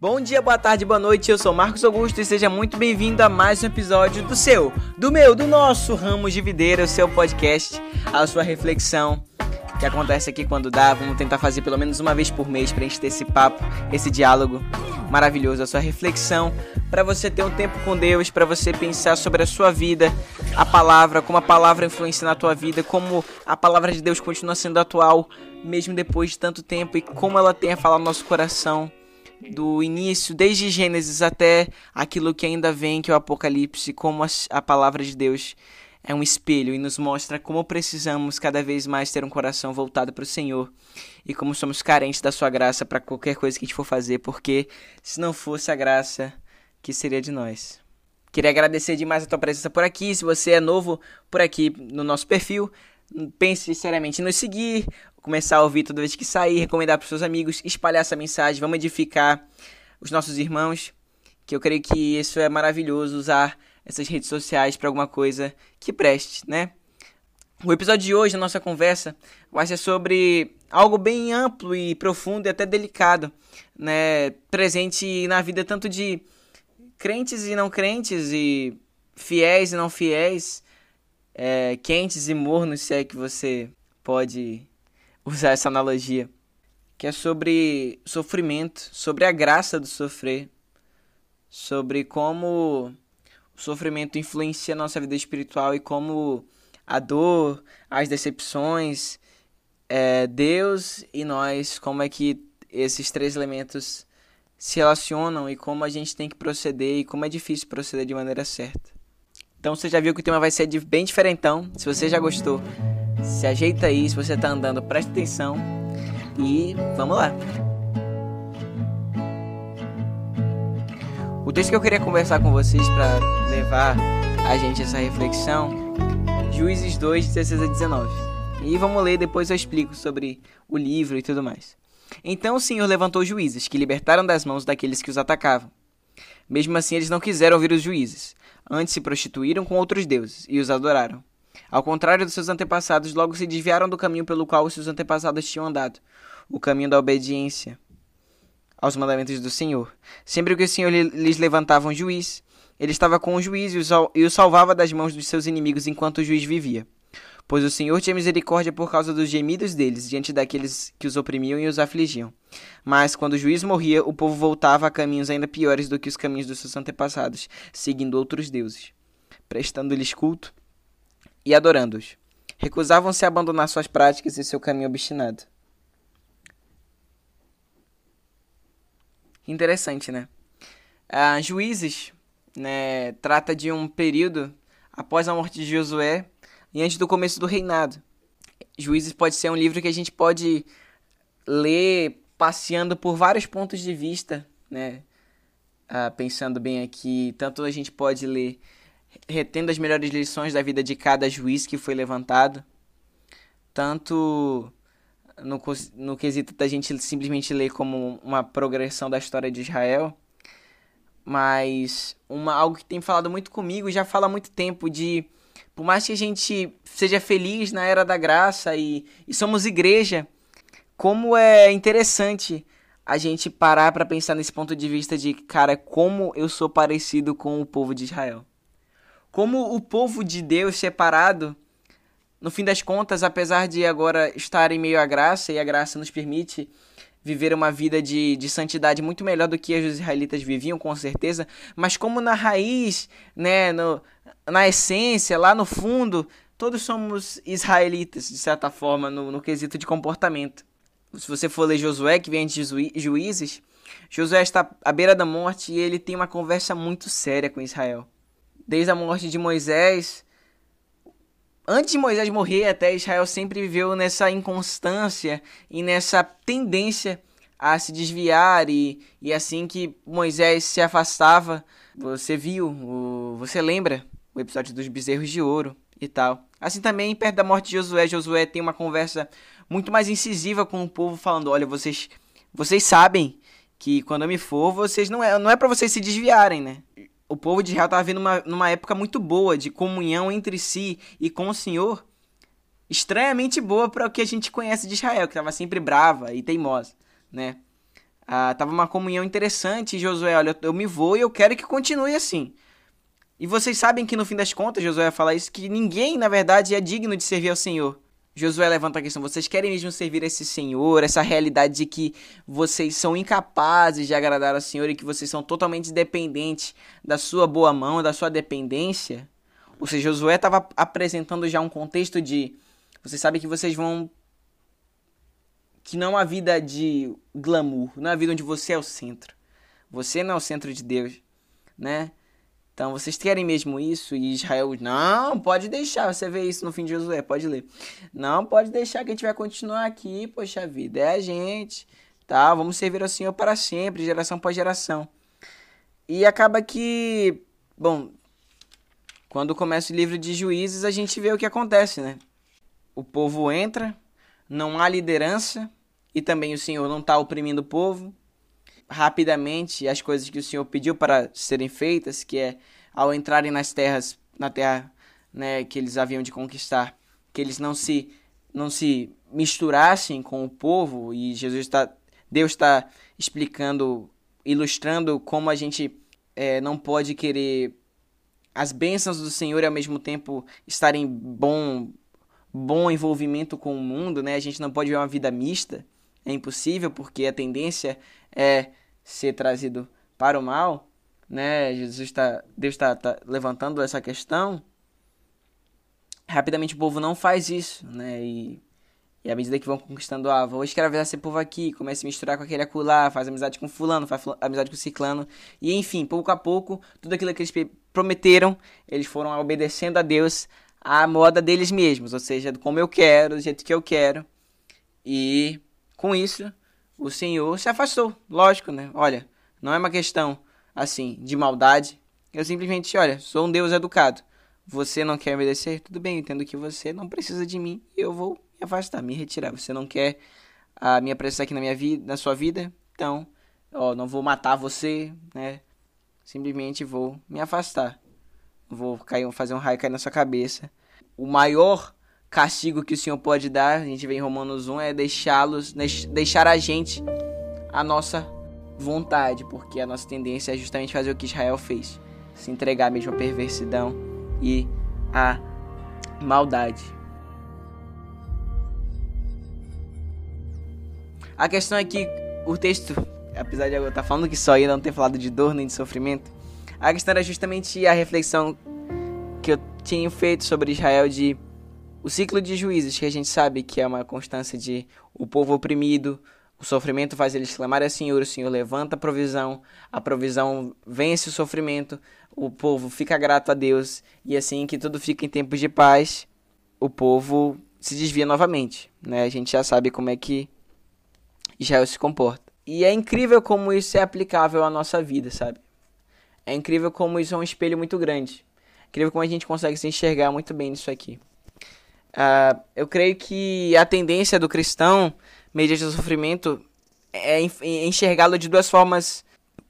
Bom dia, boa tarde, boa noite. Eu sou Marcos Augusto e seja muito bem-vindo a mais um episódio do seu, do meu, do nosso Ramos de Videira, o seu podcast, a sua reflexão que acontece aqui quando dá. Vamos tentar fazer pelo menos uma vez por mês pra gente ter esse papo, esse diálogo maravilhoso, a sua reflexão, para você ter um tempo com Deus, para você pensar sobre a sua vida, a palavra, como a palavra influencia na tua vida, como a palavra de Deus continua sendo atual mesmo depois de tanto tempo e como ela tem a falar no nosso coração do início, desde Gênesis até aquilo que ainda vem, que é o Apocalipse, como a, palavra de Deus é um espelho e nos mostra como precisamos cada vez mais ter um coração voltado para o Senhor e como somos carentes da Sua graça para qualquer coisa que a gente for fazer, porque se não fosse a graça, que seria de nós? Queria agradecer demais a tua presença por aqui. Se você é novo por aqui no nosso perfil, pense seriamente em nos seguir, começar a ouvir toda vez que sair, recomendar para seus amigos, espalhar essa mensagem, vamos edificar os nossos irmãos, que eu creio que isso é maravilhoso, usar essas redes sociais para alguma coisa que preste, né? O episódio de hoje, a nossa conversa, vai ser sobre algo bem amplo e profundo e até delicado, né? Presente na vida tanto de crentes e não crentes, e fiéis e não fiéis, é, quentes e mornos, se é que você pode usar essa analogia, que é sobre sofrimento, sobre a graça do sofrer, sobre como o sofrimento influencia a nossa vida espiritual e como a dor, as decepções, é, Deus e nós, como é que esses três elementos se relacionam e como a gente tem que proceder e como é difícil proceder de maneira certa. Então você já viu que o tema vai ser bem diferentão. Se você já gostou, se ajeita aí, se você tá andando, presta atenção e vamos lá. O texto que eu queria conversar com vocês para levar a gente essa reflexão, Juízes 2, 16 a 19. E vamos ler, depois eu explico sobre o livro e tudo mais. Então o Senhor levantou juízes, que libertaram das mãos daqueles que os atacavam. Mesmo assim, eles não quiseram ouvir os juízes. Antes se prostituíram com outros deuses e os adoraram. Ao contrário dos seus antepassados, logo se desviaram do caminho pelo qual os seus antepassados tinham andado, o caminho da obediência aos mandamentos do Senhor. Sempre que o Senhor lhes levantava um juiz, ele estava com o juiz e o salvava das mãos dos seus inimigos enquanto o juiz vivia. Pois o Senhor tinha misericórdia por causa dos gemidos deles diante daqueles que os oprimiam e os afligiam. Mas quando o juiz morria, o povo voltava a caminhos ainda piores do que os caminhos dos seus antepassados, seguindo outros deuses, prestando-lhes culto e adorando-os. Recusavam-se a abandonar suas práticas e seu caminho obstinado. Interessante, né? Ah, Juízes né, trata de um período após a morte de Josué e antes do começo do reinado. Juízes pode ser um livro que a gente pode ler passeando por vários pontos de vista, né? Ah, pensando bem aqui, tanto a gente pode ler retendo as melhores lições da vida de cada juiz que foi levantado, tanto no, no quesito da gente simplesmente ler como uma progressão da história de Israel, mas uma, algo que tem falado muito comigo já fala há muito tempo de por mais que a gente seja feliz na era da graça e, e somos igreja, como é interessante a gente parar para pensar nesse ponto de vista de, cara, como eu sou parecido com o povo de Israel. Como o povo de Deus separado, no fim das contas, apesar de agora estar em meio à graça, e a graça nos permite viver uma vida de, de santidade muito melhor do que os israelitas viviam, com certeza, mas como na raiz, né, no, na essência, lá no fundo, todos somos israelitas, de certa forma, no, no quesito de comportamento. Se você for ler Josué, que vem de Juízes, Josué está à beira da morte e ele tem uma conversa muito séria com Israel desde a morte de Moisés, antes de Moisés morrer, até Israel sempre viveu nessa inconstância e nessa tendência a se desviar e, e assim que Moisés se afastava, você viu, o, você lembra o episódio dos bezerros de ouro e tal. Assim também, perto da morte de Josué, Josué tem uma conversa muito mais incisiva com o povo, falando: olha, vocês, vocês sabem que quando eu me for, vocês não é, não é para vocês se desviarem, né? O povo de Israel estava vindo numa, numa época muito boa de comunhão entre si e com o Senhor, estranhamente boa para o que a gente conhece de Israel, que estava sempre brava e teimosa, né? Ah, tava uma comunhão interessante, Josué, olha, eu me vou e eu quero que continue assim. E vocês sabem que no fim das contas, Josué fala isso, que ninguém, na verdade, é digno de servir ao Senhor. Josué levanta a questão: vocês querem mesmo servir esse Senhor, essa realidade de que vocês são incapazes de agradar ao Senhor e que vocês são totalmente dependentes da sua boa mão, da sua dependência? Ou seja, Josué estava apresentando já um contexto de vocês sabem que vocês vão que não uma vida de glamour, não uma vida onde você é o centro. Você não é o centro de Deus, né? Então, vocês querem mesmo isso? E Israel, não, pode deixar. Você vê isso no fim de Josué, pode ler. Não, pode deixar que a gente vai continuar aqui, poxa vida, é a gente, tá? Vamos servir ao Senhor para sempre, geração após geração. E acaba que, bom, quando começa o livro de Juízes, a gente vê o que acontece, né? O povo entra, não há liderança e também o Senhor não está oprimindo o povo rapidamente as coisas que o Senhor pediu para serem feitas, que é ao entrarem nas terras, na terra, né, que eles haviam de conquistar, que eles não se não se misturassem com o povo e Jesus está Deus está explicando, ilustrando como a gente é, não pode querer as bênçãos do Senhor e ao mesmo tempo estar em bom bom envolvimento com o mundo, né? A gente não pode ver uma vida mista, é impossível porque a tendência é ser trazido para o mal, né? Jesus está, Deus está, tá levantando essa questão. Rapidamente o povo não faz isso, né? E, e à medida que vão conquistando, ah, vou escravizar esse povo aqui, começa a misturar com aquele acolá, faz amizade com fulano, faz amizade com ciclano, e enfim, pouco a pouco, tudo aquilo que eles prometeram, eles foram obedecendo a Deus à moda deles mesmos, ou seja, como eu quero, do jeito que eu quero. E com isso, o Senhor se afastou. Lógico, né? Olha, não é uma questão assim de maldade. Eu simplesmente, olha, sou um Deus educado. Você não quer obedecer? Tudo bem, entendo que você não precisa de mim e eu vou me afastar, me retirar. Você não quer a minha presença aqui na minha vida, na sua vida? Então, ó, não vou matar você, né? Simplesmente vou me afastar. Vou cair, fazer um raio cair na sua cabeça. O maior castigo que o Senhor pode dar, a gente vê em Romanos 1, é deixá-los, deixar a gente a nossa vontade, porque a nossa tendência é justamente fazer o que Israel fez, se entregar mesmo à perversidão e à maldade. A questão é que o texto, apesar de eu estar falando que só ia não ter falado de dor nem de sofrimento, a questão era justamente a reflexão que eu tinha feito sobre Israel de o ciclo de juízes, que a gente sabe que é uma constância de o povo oprimido, o sofrimento faz eles clamarem ao Senhor, o Senhor levanta a provisão, a provisão vence o sofrimento, o povo fica grato a Deus, e assim que tudo fica em tempos de paz, o povo se desvia novamente. Né? A gente já sabe como é que Israel se comporta. E é incrível como isso é aplicável à nossa vida, sabe? É incrível como isso é um espelho muito grande. É incrível como a gente consegue se enxergar muito bem nisso aqui. Uh, eu creio que a tendência do cristão, mediante o sofrimento, é enxergá-lo de duas formas: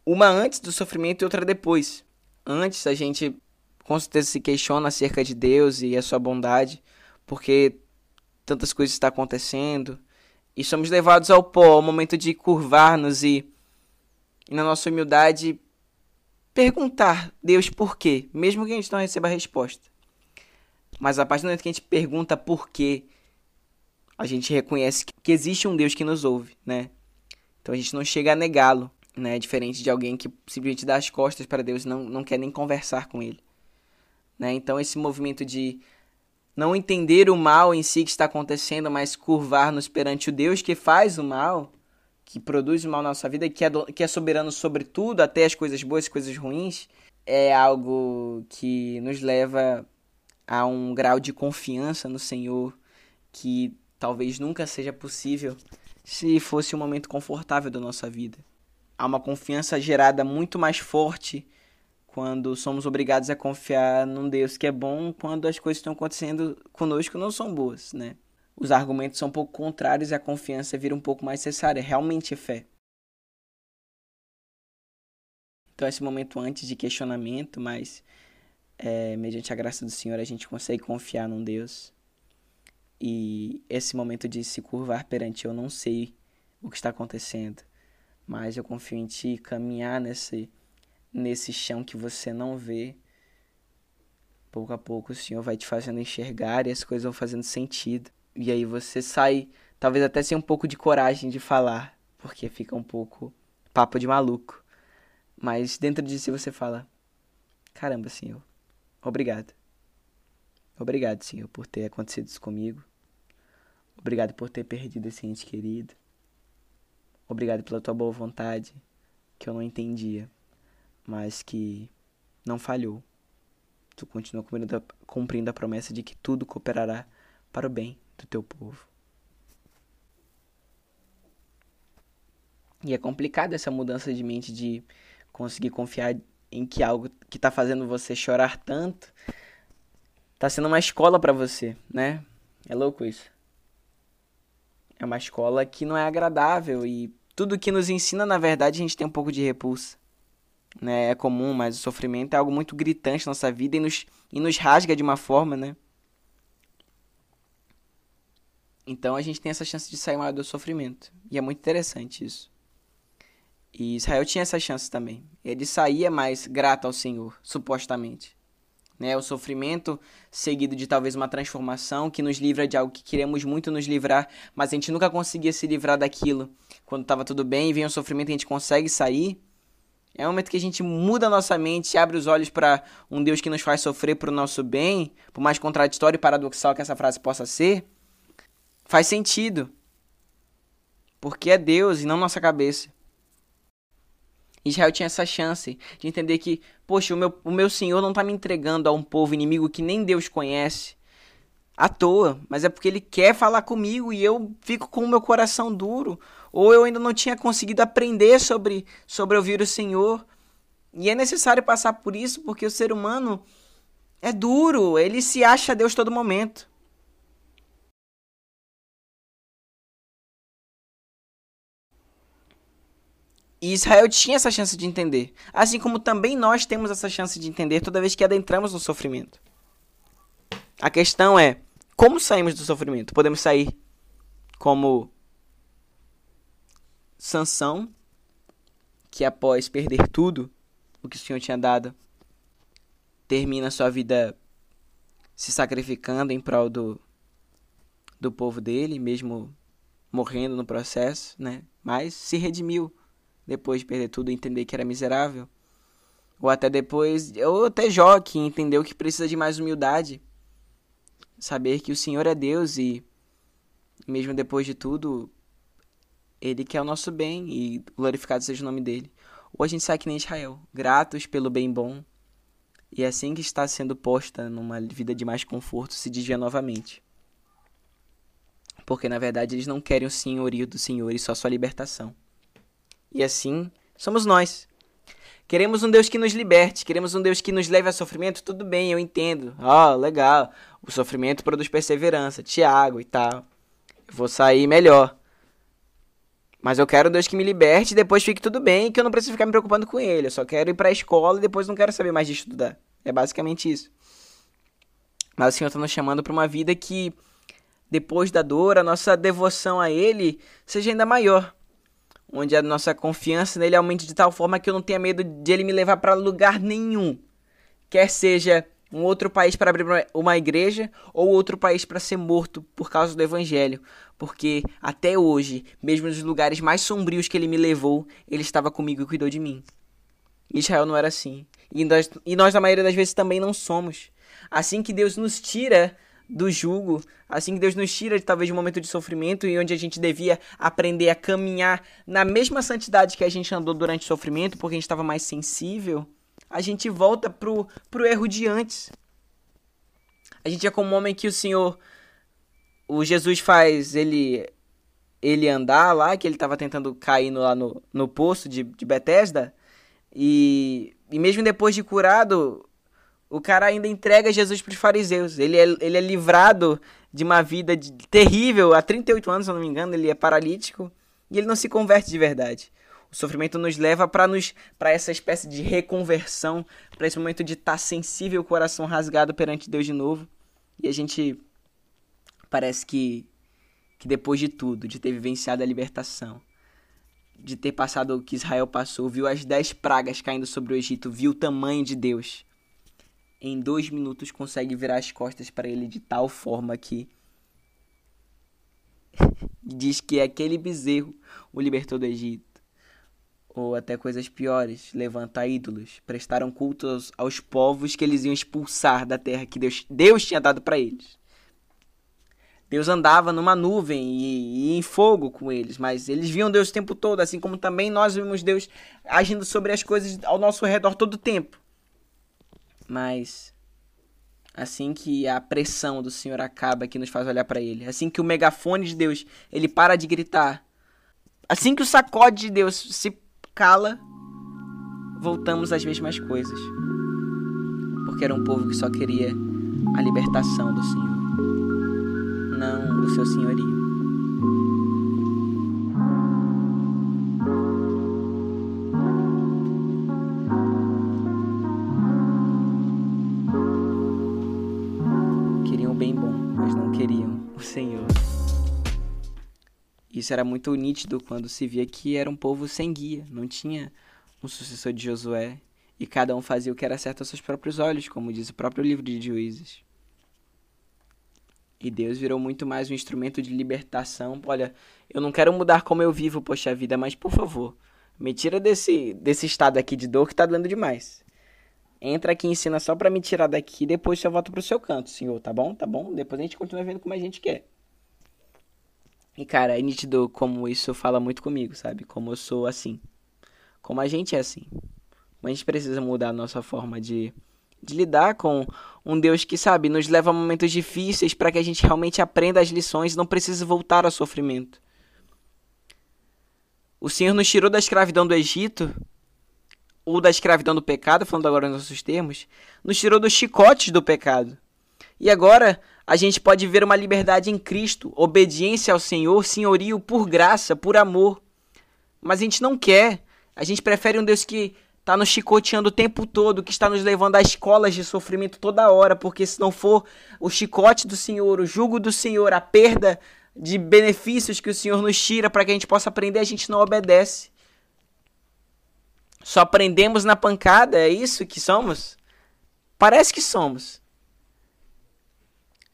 uma antes do sofrimento e outra depois. Antes, a gente com certeza se questiona acerca de Deus e a sua bondade, porque tantas coisas estão acontecendo, e somos levados ao pó, ao momento de curvar-nos e, e, na nossa humildade, perguntar Deus por quê, mesmo que a gente não receba a resposta. Mas a partir do momento que a gente pergunta por quê, a gente reconhece que existe um Deus que nos ouve, né? Então a gente não chega a negá-lo, né? Diferente de alguém que simplesmente dá as costas para Deus e não, não quer nem conversar com ele. Né? Então esse movimento de não entender o mal em si que está acontecendo, mas curvar-nos perante o Deus que faz o mal, que produz o mal na nossa vida, que é, do, que é soberano sobre tudo, até as coisas boas e coisas ruins, é algo que nos leva há um grau de confiança no Senhor que talvez nunca seja possível se fosse um momento confortável da nossa vida. Há uma confiança gerada muito mais forte quando somos obrigados a confiar num Deus que é bom quando as coisas que estão acontecendo conosco não são boas, né? Os argumentos são um pouco contrários e a confiança vira um pouco mais necessária, realmente é fé. Então, esse momento antes de questionamento, mas é, mediante a graça do Senhor, a gente consegue confiar num Deus. E esse momento de se curvar perante eu não sei o que está acontecendo, mas eu confio em Ti, caminhar nesse, nesse chão que você não vê. Pouco a pouco o Senhor vai te fazendo enxergar e as coisas vão fazendo sentido. E aí você sai, talvez até sem um pouco de coragem de falar, porque fica um pouco papo de maluco. Mas dentro de si você fala: Caramba, Senhor, obrigado. Obrigado, Senhor, por ter acontecido isso comigo. Obrigado por ter perdido esse ente querido. Obrigado pela tua boa vontade, que eu não entendia, mas que não falhou. Tu continua cumprindo a, cumprindo a promessa de que tudo cooperará para o bem do teu povo. E é complicado essa mudança de mente de conseguir confiar em que algo que está fazendo você chorar tanto está sendo uma escola para você, né? É louco isso. É uma escola que não é agradável e tudo que nos ensina, na verdade, a gente tem um pouco de repulsa. Né? É comum, mas o sofrimento é algo muito gritante na nossa vida e nos, e nos rasga de uma forma, né? Então a gente tem essa chance de sair maior do sofrimento. E é muito interessante isso. E Israel tinha essa chance também. Ele saía mais grato ao Senhor, supostamente. Né? O sofrimento seguido de talvez uma transformação que nos livra de algo que queremos muito nos livrar, mas a gente nunca conseguia se livrar daquilo. Quando estava tudo bem e vem o sofrimento e a gente consegue sair, é um momento que a gente muda a nossa mente, abre os olhos para um Deus que nos faz sofrer para o nosso bem, por mais contraditório e paradoxal que essa frase possa ser, faz sentido. Porque é Deus e não nossa cabeça. Israel tinha essa chance de entender que, poxa, o meu, o meu Senhor não está me entregando a um povo inimigo que nem Deus conhece à toa, mas é porque ele quer falar comigo e eu fico com o meu coração duro, ou eu ainda não tinha conseguido aprender sobre, sobre ouvir o Senhor. E é necessário passar por isso porque o ser humano é duro, ele se acha Deus todo momento. E Israel tinha essa chance de entender. Assim como também nós temos essa chance de entender toda vez que adentramos no sofrimento. A questão é: como saímos do sofrimento? Podemos sair como Sansão, que após perder tudo o que o Senhor tinha dado, termina sua vida se sacrificando em prol do, do povo dele, mesmo morrendo no processo, né? Mas se redimiu depois de perder tudo, entender que era miserável. Ou até depois, ou até Jó, que entendeu que precisa de mais humildade. Saber que o Senhor é Deus e, mesmo depois de tudo, Ele quer o nosso bem e glorificado seja o nome dele. Ou a gente sai que nem Israel, gratos pelo bem bom, e assim que está sendo posta numa vida de mais conforto, se desvia novamente. Porque na verdade eles não querem o senhorio do Senhor e só sua libertação. E assim somos nós. Queremos um Deus que nos liberte, queremos um Deus que nos leve a sofrimento, tudo bem, eu entendo. Ó, oh, legal. O sofrimento produz perseverança, Tiago e tal. Eu vou sair melhor. Mas eu quero Deus que me liberte e depois fique tudo bem, que eu não preciso ficar me preocupando com ele. Eu só quero ir para a escola e depois não quero saber mais de estudar. É basicamente isso. Mas o Senhor está nos chamando para uma vida que, depois da dor, a nossa devoção a Ele seja ainda maior onde a nossa confiança nele aumente de tal forma que eu não tenha medo de ele me levar para lugar nenhum. Quer seja um outro país para abrir uma igreja ou outro país para ser morto por causa do evangelho, porque até hoje, mesmo nos lugares mais sombrios que ele me levou, ele estava comigo e cuidou de mim. Israel não era assim. E nós, e nós, na maioria das vezes, também não somos. Assim que Deus nos tira do jugo, assim que Deus nos tira de talvez um momento de sofrimento e onde a gente devia aprender a caminhar na mesma santidade que a gente andou durante o sofrimento, porque a gente estava mais sensível, a gente volta pro, pro erro de antes. A gente é como um homem que o Senhor, o Jesus faz ele ele andar lá, que ele estava tentando cair no, lá no, no poço de, de Betesda, e, e mesmo depois de curado, o cara ainda entrega Jesus para os fariseus. Ele é, ele é livrado de uma vida de, terrível. Há 38 anos, se eu não me engano, ele é paralítico. E ele não se converte de verdade. O sofrimento nos leva para nos para essa espécie de reconversão, para esse momento de estar tá sensível, coração rasgado perante Deus de novo. E a gente parece que que depois de tudo, de ter vivenciado a libertação, de ter passado o que Israel passou, viu as dez pragas caindo sobre o Egito, viu o tamanho de Deus, em dois minutos consegue virar as costas para ele de tal forma que diz que aquele bezerro o libertou do Egito. Ou até coisas piores, levantar ídolos, prestaram culto aos, aos povos que eles iam expulsar da terra que Deus, Deus tinha dado para eles. Deus andava numa nuvem e, e, em fogo com eles, mas eles viam Deus o tempo todo, assim como também nós vimos Deus agindo sobre as coisas ao nosso redor todo o tempo. Mas assim que a pressão do Senhor acaba que nos faz olhar para ele, assim que o megafone de Deus, ele para de gritar, assim que o sacode de Deus se cala, voltamos às mesmas coisas. Porque era um povo que só queria a libertação do Senhor não do seu senhorio. O Senhor. Isso era muito nítido quando se via que era um povo sem guia, não tinha um sucessor de Josué, e cada um fazia o que era certo aos seus próprios olhos, como diz o próprio livro de Juízes. E Deus virou muito mais um instrumento de libertação. Olha, eu não quero mudar como eu vivo, poxa vida, mas por favor, me tira desse, desse estado aqui de dor que tá doendo demais. Entra aqui e ensina só para me tirar daqui, depois eu volto pro seu canto, senhor, tá bom? Tá bom? Depois a gente continua vendo como a gente quer. E cara, é nítido como isso fala muito comigo, sabe? Como eu sou assim. Como a gente é assim. Como a gente precisa mudar a nossa forma de de lidar com um Deus que, sabe, nos leva a momentos difíceis para que a gente realmente aprenda as lições e não precise voltar ao sofrimento. O Senhor nos tirou da escravidão do Egito, ou da escravidão do pecado, falando agora nos nossos termos, nos tirou dos chicotes do pecado. E agora a gente pode ver uma liberdade em Cristo, obediência ao Senhor, senhorio por graça, por amor. Mas a gente não quer. A gente prefere um Deus que está nos chicoteando o tempo todo, que está nos levando a escolas de sofrimento toda hora, porque se não for o chicote do Senhor, o jugo do Senhor, a perda de benefícios que o Senhor nos tira para que a gente possa aprender, a gente não obedece. Só aprendemos na pancada, é isso que somos? Parece que somos.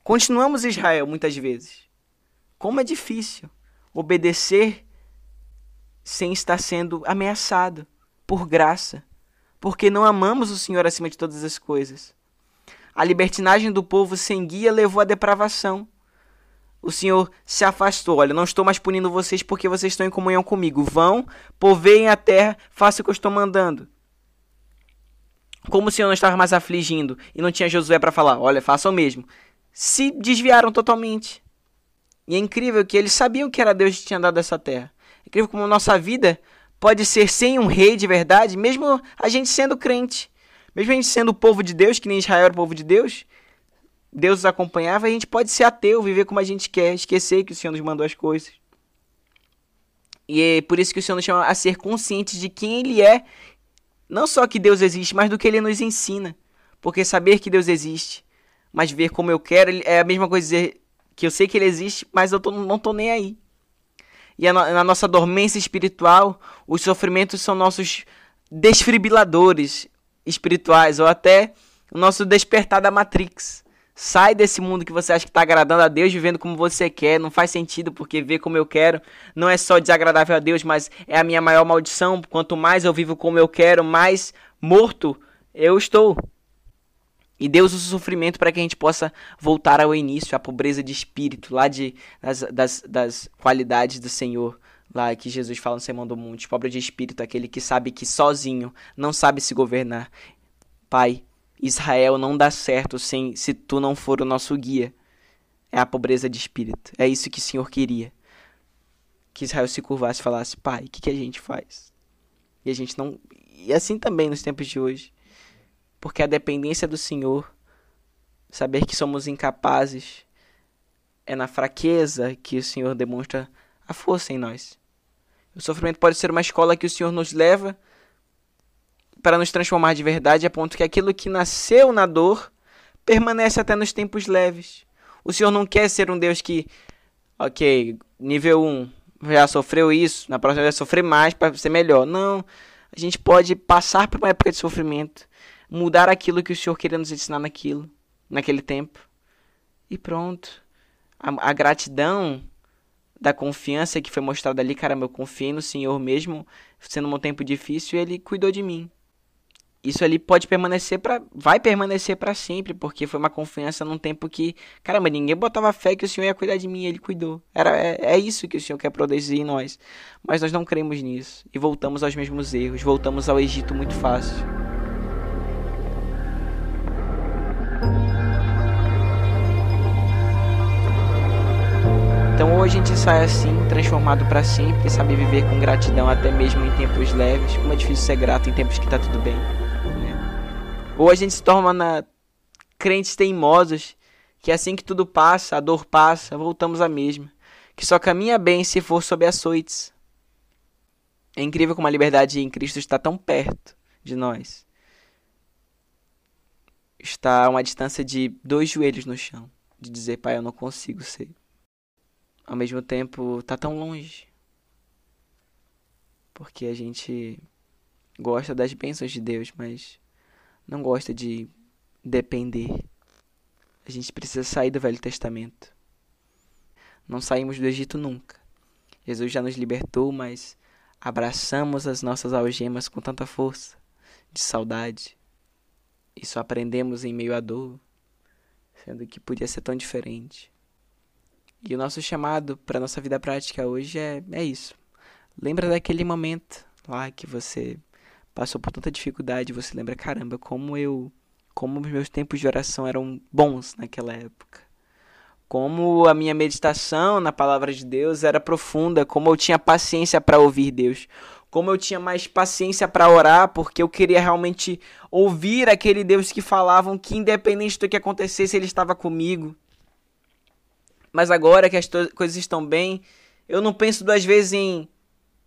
Continuamos Israel muitas vezes. Como é difícil obedecer sem estar sendo ameaçado por graça, porque não amamos o Senhor acima de todas as coisas. A libertinagem do povo sem guia levou à depravação. O Senhor se afastou. Olha, não estou mais punindo vocês porque vocês estão em comunhão comigo. Vão, poveiem a terra, façam o que eu estou mandando. Como o Senhor não estava mais afligindo e não tinha Josué para falar, olha, façam o mesmo. Se desviaram totalmente. E é incrível que eles sabiam que era Deus que tinha dado essa terra. É incrível como nossa vida pode ser sem um rei de verdade, mesmo a gente sendo crente. Mesmo a gente sendo o povo de Deus, que nem Israel era o povo de Deus, Deus os acompanhava, a gente pode ser ateu, viver como a gente quer, esquecer que o Senhor nos mandou as coisas. E é por isso que o Senhor nos chama a ser conscientes de quem Ele é, não só que Deus existe, mas do que Ele nos ensina. Porque saber que Deus existe, mas ver como eu quero, é a mesma coisa dizer que eu sei que Ele existe, mas eu tô, não tô nem aí e na nossa dormência espiritual, os sofrimentos são nossos desfibriladores espirituais, ou até o nosso despertar da Matrix. Sai desse mundo que você acha que está agradando a Deus, vivendo como você quer. Não faz sentido, porque ver como eu quero não é só desagradável a Deus, mas é a minha maior maldição. Quanto mais eu vivo como eu quero, mais morto eu estou. E Deus usa o sofrimento para que a gente possa voltar ao início, à pobreza de espírito, lá de, das, das, das qualidades do Senhor, lá que Jesus fala no Sermão do Monte. Pobre de espírito, aquele que sabe que sozinho não sabe se governar. Pai, Israel não dá certo sem se tu não for o nosso guia. É a pobreza de espírito. É isso que o Senhor queria. Que Israel se curvasse e falasse: Pai, o que, que a gente faz? E a gente não. E assim também nos tempos de hoje porque a dependência do Senhor, saber que somos incapazes, é na fraqueza que o Senhor demonstra a força em nós. O sofrimento pode ser uma escola que o Senhor nos leva para nos transformar de verdade, a ponto que aquilo que nasceu na dor permanece até nos tempos leves. O Senhor não quer ser um Deus que, ok, nível 1, já sofreu isso, na próxima vai sofrer mais para ser melhor. Não, a gente pode passar por uma época de sofrimento, mudar aquilo que o Senhor queria nos ensinar naquilo, naquele tempo. E pronto. A, a gratidão da confiança que foi mostrada ali, caramba, eu confiei no Senhor mesmo, sendo um tempo difícil, ele cuidou de mim. Isso ali pode permanecer para vai permanecer para sempre, porque foi uma confiança num tempo que, caramba, ninguém botava fé que o Senhor ia cuidar de mim, ele cuidou. Era é, é isso que o Senhor quer produzir em nós. Mas nós não cremos nisso e voltamos aos mesmos erros, voltamos ao Egito muito fácil. Então hoje a gente sai assim, transformado para sempre, sabe viver com gratidão até mesmo em tempos leves. Como é difícil ser grato em tempos que tá tudo bem. Ou a gente se torna crentes teimosos, que assim que tudo passa, a dor passa, voltamos à mesma. Que só caminha bem se for sob açoites. É incrível como a liberdade em Cristo está tão perto de nós. Está a uma distância de dois joelhos no chão. De dizer, Pai, eu não consigo ser. Ao mesmo tempo, está tão longe. Porque a gente gosta das bênçãos de Deus, mas não gosta de depender. A gente precisa sair do Velho Testamento. Não saímos do Egito nunca. Jesus já nos libertou, mas abraçamos as nossas algemas com tanta força, de saudade. Só aprendemos em meio à dor, sendo que podia ser tão diferente. E o nosso chamado para nossa vida prática hoje é, é isso. Lembra daquele momento lá que você passou por tanta dificuldade, você lembra, caramba, como eu, como os meus tempos de oração eram bons naquela época. Como a minha meditação na palavra de Deus era profunda, como eu tinha paciência para ouvir Deus, como eu tinha mais paciência para orar, porque eu queria realmente ouvir aquele Deus que falavam que independente do que acontecesse, ele estava comigo. Mas agora que as coisas estão bem, eu não penso duas vezes em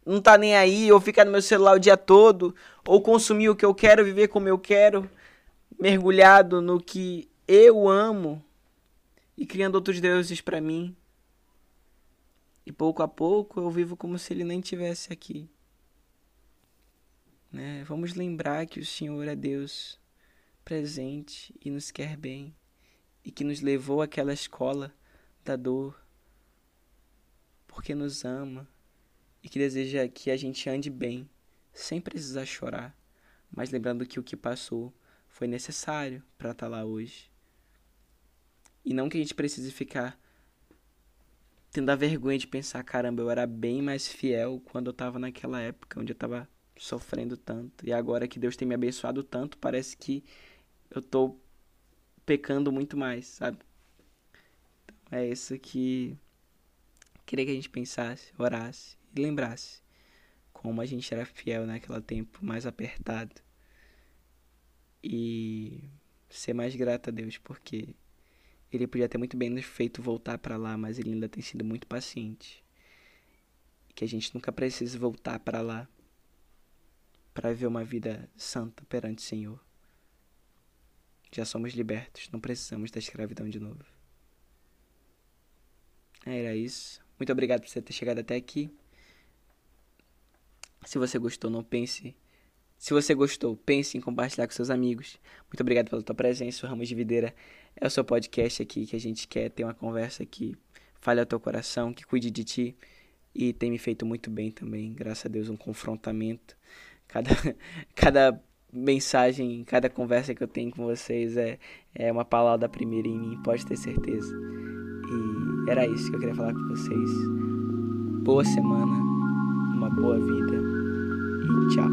não tá nem aí, ou ficar no meu celular o dia todo, ou consumir o que eu quero, viver como eu quero, mergulhado no que eu amo e criando outros deuses para mim. E pouco a pouco eu vivo como se ele nem tivesse aqui. Né? Vamos lembrar que o Senhor é Deus presente e nos quer bem e que nos levou àquela escola da dor porque nos ama e que deseja que a gente ande bem, sem precisar chorar, mas lembrando que o que passou foi necessário para estar tá lá hoje. E não que a gente precise ficar tendo a vergonha de pensar, caramba, eu era bem mais fiel quando eu estava naquela época onde eu estava sofrendo tanto. E agora que Deus tem me abençoado tanto, parece que eu estou pecando muito mais, sabe? Então, é isso que queria que a gente pensasse, orasse lembrasse como a gente era fiel naquele tempo mais apertado. E ser mais grato a Deus, porque ele podia ter muito bem nos feito voltar para lá, mas ele ainda tem sido muito paciente. Que a gente nunca precise voltar para lá para viver uma vida santa perante o Senhor. Já somos libertos, não precisamos da escravidão de novo. Era isso. Muito obrigado por você ter chegado até aqui. Se você gostou, não pense. Se você gostou, pense em compartilhar com seus amigos. Muito obrigado pela tua presença. O Ramos de Videira é o seu podcast aqui que a gente quer ter uma conversa que fale ao teu coração, que cuide de ti. E tem me feito muito bem também, graças a Deus, um confrontamento. Cada, cada mensagem, cada conversa que eu tenho com vocês é, é uma palavra da primeira em mim, pode ter certeza. E era isso que eu queria falar com vocês. Boa semana, uma boa vida. già